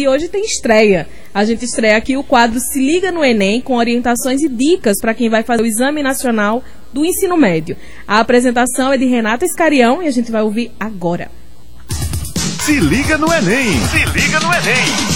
E hoje tem estreia. A gente estreia aqui o quadro Se Liga no Enem, com orientações e dicas para quem vai fazer o Exame Nacional do Ensino Médio. A apresentação é de Renata Escarião e a gente vai ouvir agora. Se liga no Enem! Se liga no Enem!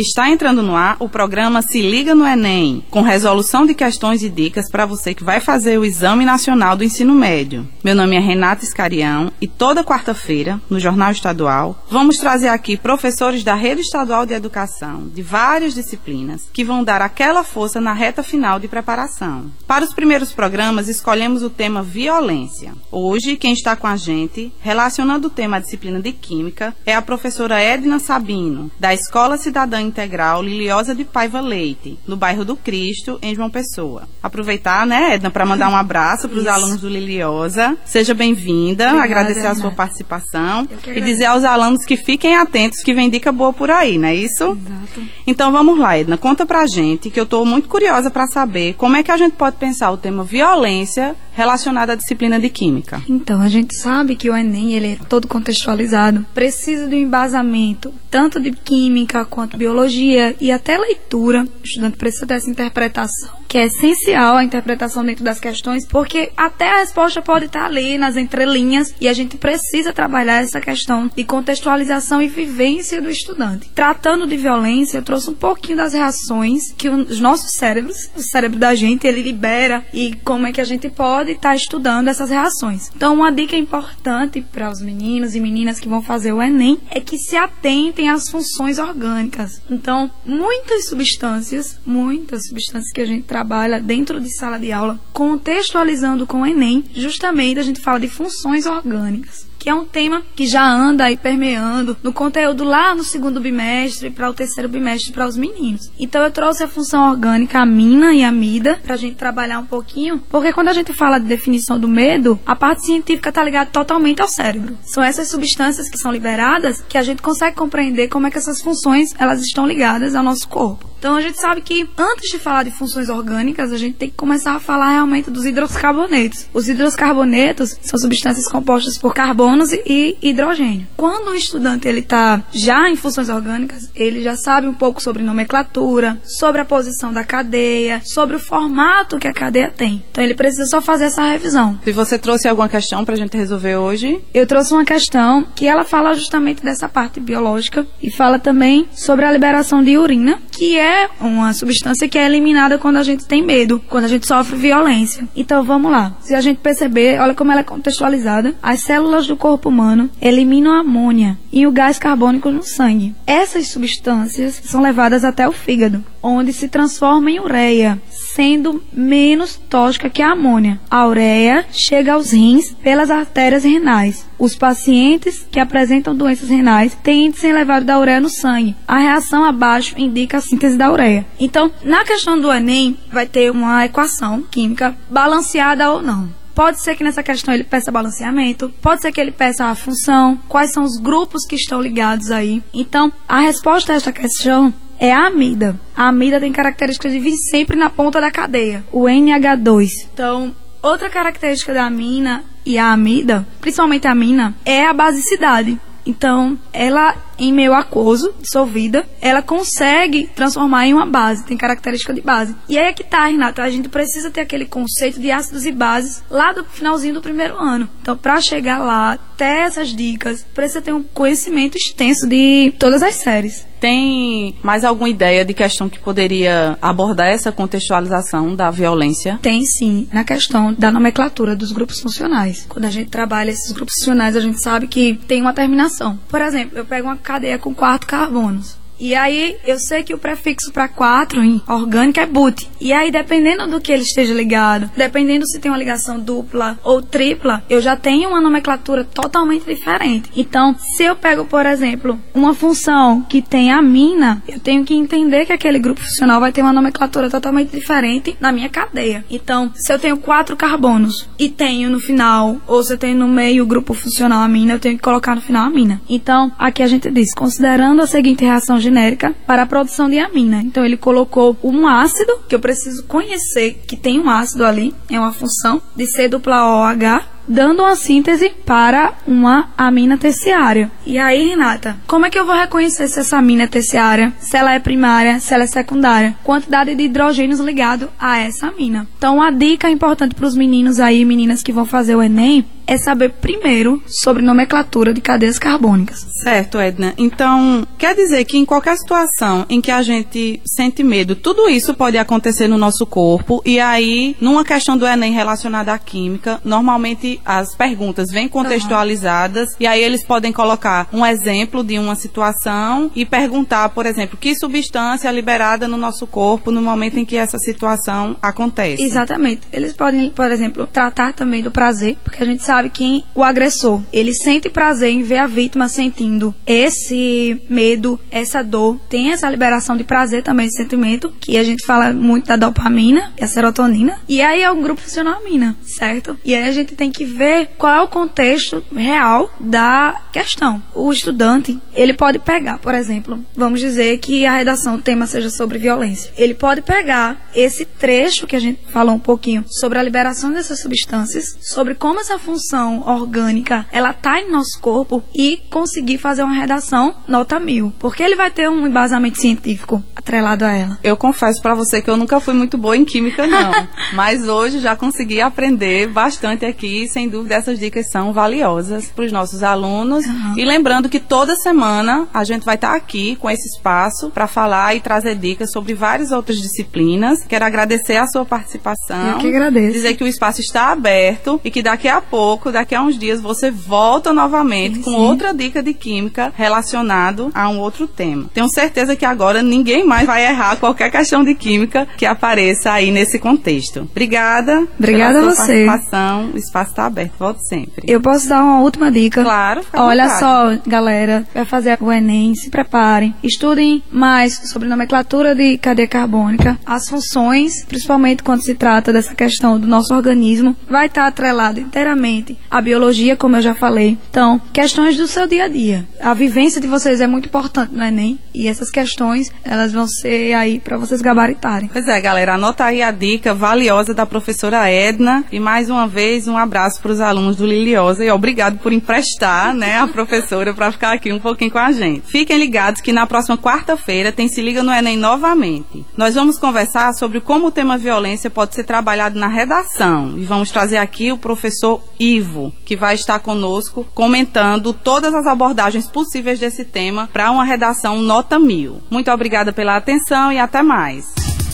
Está entrando no ar o programa Se Liga no Enem, com resolução de questões e dicas para você que vai fazer o Exame Nacional do Ensino Médio. Meu nome é Renata Escarião e toda quarta-feira, no Jornal Estadual, vamos trazer aqui professores da Rede Estadual de Educação, de várias disciplinas, que vão dar aquela força na reta final de preparação. Para os primeiros programas, escolhemos o tema violência. Hoje, quem está com a gente, relacionando o tema à disciplina de Química, é a professora Edna Sabino, da Escola Cidadã Integral Liliosa de Paiva Leite, no bairro do Cristo, em João Pessoa. Aproveitar, né, Edna, para mandar um abraço para os alunos do Liliosa. Seja bem-vinda, agradecer a sua participação e dizer aos alunos que fiquem atentos que vem dica boa por aí, não é isso? Exato. Então vamos lá, Edna, conta pra gente que eu estou muito curiosa para saber como é que a gente pode pensar o tema violência relacionado à disciplina de química. Então, a gente sabe que o Enem ele é todo contextualizado, precisa de um embasamento tanto de química quanto biologia e até leitura. O estudante precisa dessa interpretação, que é essencial a interpretação dentro das questões, porque até a resposta pode estar ali nas entrelinhas e a gente precisa trabalhar essa questão de contextualização e vivência do estudante. Tratando de violência, eu trouxe um pouquinho das reações que os nossos cérebros, o cérebro da gente, ele libera e como é que a gente pode estar estudando essas reações. Então, uma dica importante para os meninos e meninas que vão fazer o Enem é que se atentem às funções orgânicas. Então, muitas substâncias, muitas substâncias que a gente trabalha dentro de sala de aula, contextualizando com o Enem, justamente a gente fala de funções orgânicas que é um tema que já anda aí permeando no conteúdo lá no segundo bimestre para o terceiro bimestre para os meninos. Então eu trouxe a função orgânica amina e amida para a gente trabalhar um pouquinho, porque quando a gente fala de definição do medo, a parte científica está ligada totalmente ao cérebro. São essas substâncias que são liberadas que a gente consegue compreender como é que essas funções elas estão ligadas ao nosso corpo. Então a gente sabe que antes de falar de funções orgânicas, a gente tem que começar a falar realmente dos hidroscarbonetos. Os hidroscarbonetos são substâncias compostas por carbonos e hidrogênio. Quando o estudante ele está já em funções orgânicas, ele já sabe um pouco sobre nomenclatura, sobre a posição da cadeia, sobre o formato que a cadeia tem. Então ele precisa só fazer essa revisão. Se você trouxe alguma questão para a gente resolver hoje, Eu trouxe uma questão que ela fala justamente dessa parte biológica e fala também sobre a liberação de urina, que é uma substância que é eliminada quando a gente tem medo, quando a gente sofre violência. Então vamos lá. Se a gente perceber, olha como ela é contextualizada. As células do corpo humano eliminam a amônia e o gás carbônico no sangue. Essas substâncias são levadas até o fígado, onde se transforma em ureia, sendo menos tóxica que a amônia. A ureia chega aos rins pelas artérias renais. Os pacientes que apresentam doenças renais têm índice elevado da ureia no sangue. A reação abaixo indica a síntese da ureia. Então, na questão do Enem, vai ter uma equação química balanceada ou não. Pode ser que nessa questão ele peça balanceamento, pode ser que ele peça a função, quais são os grupos que estão ligados aí. Então, a resposta a esta questão é a amida. A amida tem características de vir sempre na ponta da cadeia, o NH2. Então, outra característica da amina e a amida, principalmente a amina, é a basicidade. Então, ela em meio aquoso, dissolvida, ela consegue transformar em uma base, tem característica de base. E aí é que tá, Renata, a gente precisa ter aquele conceito de ácidos e bases lá do finalzinho do primeiro ano. Então, para chegar lá, ter essas dicas, precisa ter um conhecimento extenso de todas as séries. Tem mais alguma ideia de questão que poderia abordar essa contextualização da violência? Tem sim, na questão da nomenclatura dos grupos funcionais. Quando a gente trabalha esses grupos funcionais, a gente sabe que tem uma terminação. Por exemplo, eu pego uma cadeia com quatro carbonos. E aí, eu sei que o prefixo para 4 em orgânica é but. E aí, dependendo do que ele esteja ligado, dependendo se tem uma ligação dupla ou tripla, eu já tenho uma nomenclatura totalmente diferente. Então, se eu pego, por exemplo, uma função que tem amina, eu tenho que entender que aquele grupo funcional vai ter uma nomenclatura totalmente diferente na minha cadeia. Então, se eu tenho quatro carbonos e tenho no final, ou se eu tenho no meio o grupo funcional amina, eu tenho que colocar no final amina. Então, aqui a gente diz, considerando a seguinte reação genérica para a produção de amina. Então ele colocou um ácido que eu preciso conhecer que tem um ácido ali, é uma função de C dupla OH dando uma síntese para uma amina terciária. E aí, Renata, como é que eu vou reconhecer se essa amina é terciária, se ela é primária, se ela é secundária? Quantidade de hidrogênios ligado a essa amina. Então, a dica importante para os meninos aí, meninas que vão fazer o Enem, é saber primeiro sobre nomenclatura de cadeias carbônicas. Certo, Edna. Então, quer dizer que em qualquer situação em que a gente sente medo, tudo isso pode acontecer no nosso corpo. E aí, numa questão do Enem relacionada à química, normalmente as perguntas vêm contextualizadas uhum. e aí eles podem colocar um exemplo de uma situação e perguntar, por exemplo, que substância é liberada no nosso corpo no momento em que essa situação acontece. Exatamente. Eles podem, por exemplo, tratar também do prazer, porque a gente sabe sabe que o agressor, ele sente prazer em ver a vítima sentindo esse medo, essa dor, tem essa liberação de prazer também, esse sentimento, que a gente fala muito da dopamina e a serotonina, e aí é o grupo funcionamina, certo? E aí a gente tem que ver qual é o contexto real da questão. O estudante, ele pode pegar, por exemplo, vamos dizer que a redação, o tema seja sobre violência. Ele pode pegar esse trecho que a gente falou um pouquinho sobre a liberação dessas substâncias, sobre como essa função orgânica, ela tá em nosso corpo e conseguir fazer uma redação nota mil. Porque ele vai ter um embasamento científico atrelado a ela. Eu confesso para você que eu nunca fui muito boa em química, não. mas hoje já consegui aprender bastante aqui. Sem dúvida, essas dicas são valiosas para os nossos alunos. Uhum. E lembrando que toda semana a gente vai estar tá aqui com esse espaço para falar e trazer dicas sobre várias outras disciplinas. Quero agradecer a sua participação. Eu que agradeço. Dizer que o espaço está aberto e que daqui a pouco pouco, daqui a uns dias, você volta novamente sim, com sim. outra dica de química relacionado a um outro tema. Tenho certeza que agora ninguém mais vai errar qualquer questão de química que apareça aí nesse contexto. Obrigada. Obrigada a você. participação. O espaço está aberto. Volte sempre. Eu posso dar uma última dica? Claro. Olha só, galera, vai fazer o Enem, se preparem, estudem mais sobre nomenclatura de cadeia carbônica, as funções, principalmente quando se trata dessa questão do nosso organismo, vai estar atrelado inteiramente a biologia, como eu já falei. Então, questões do seu dia a dia. A vivência de vocês é muito importante no Enem e essas questões, elas vão ser aí para vocês gabaritarem. Pois é, galera, anota aí a dica valiosa da professora Edna e mais uma vez um abraço para os alunos do Liliosa e obrigado por emprestar, né, a professora para ficar aqui um pouquinho com a gente. Fiquem ligados que na próxima quarta-feira tem Se Liga no Enem novamente. Nós vamos conversar sobre como o tema violência pode ser trabalhado na redação e vamos trazer aqui o professor Ivo Ivo, que vai estar conosco comentando todas as abordagens possíveis desse tema para uma redação nota mil. Muito obrigada pela atenção e até mais.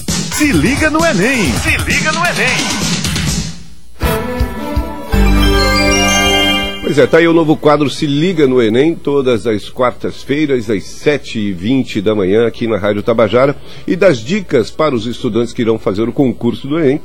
Se liga no Enem! Se liga no Enem! Pois é, tá aí o novo quadro Se Liga no Enem, todas as quartas-feiras, às 7h20 da manhã, aqui na Rádio Tabajara, e das dicas para os estudantes que irão fazer o concurso do Enem.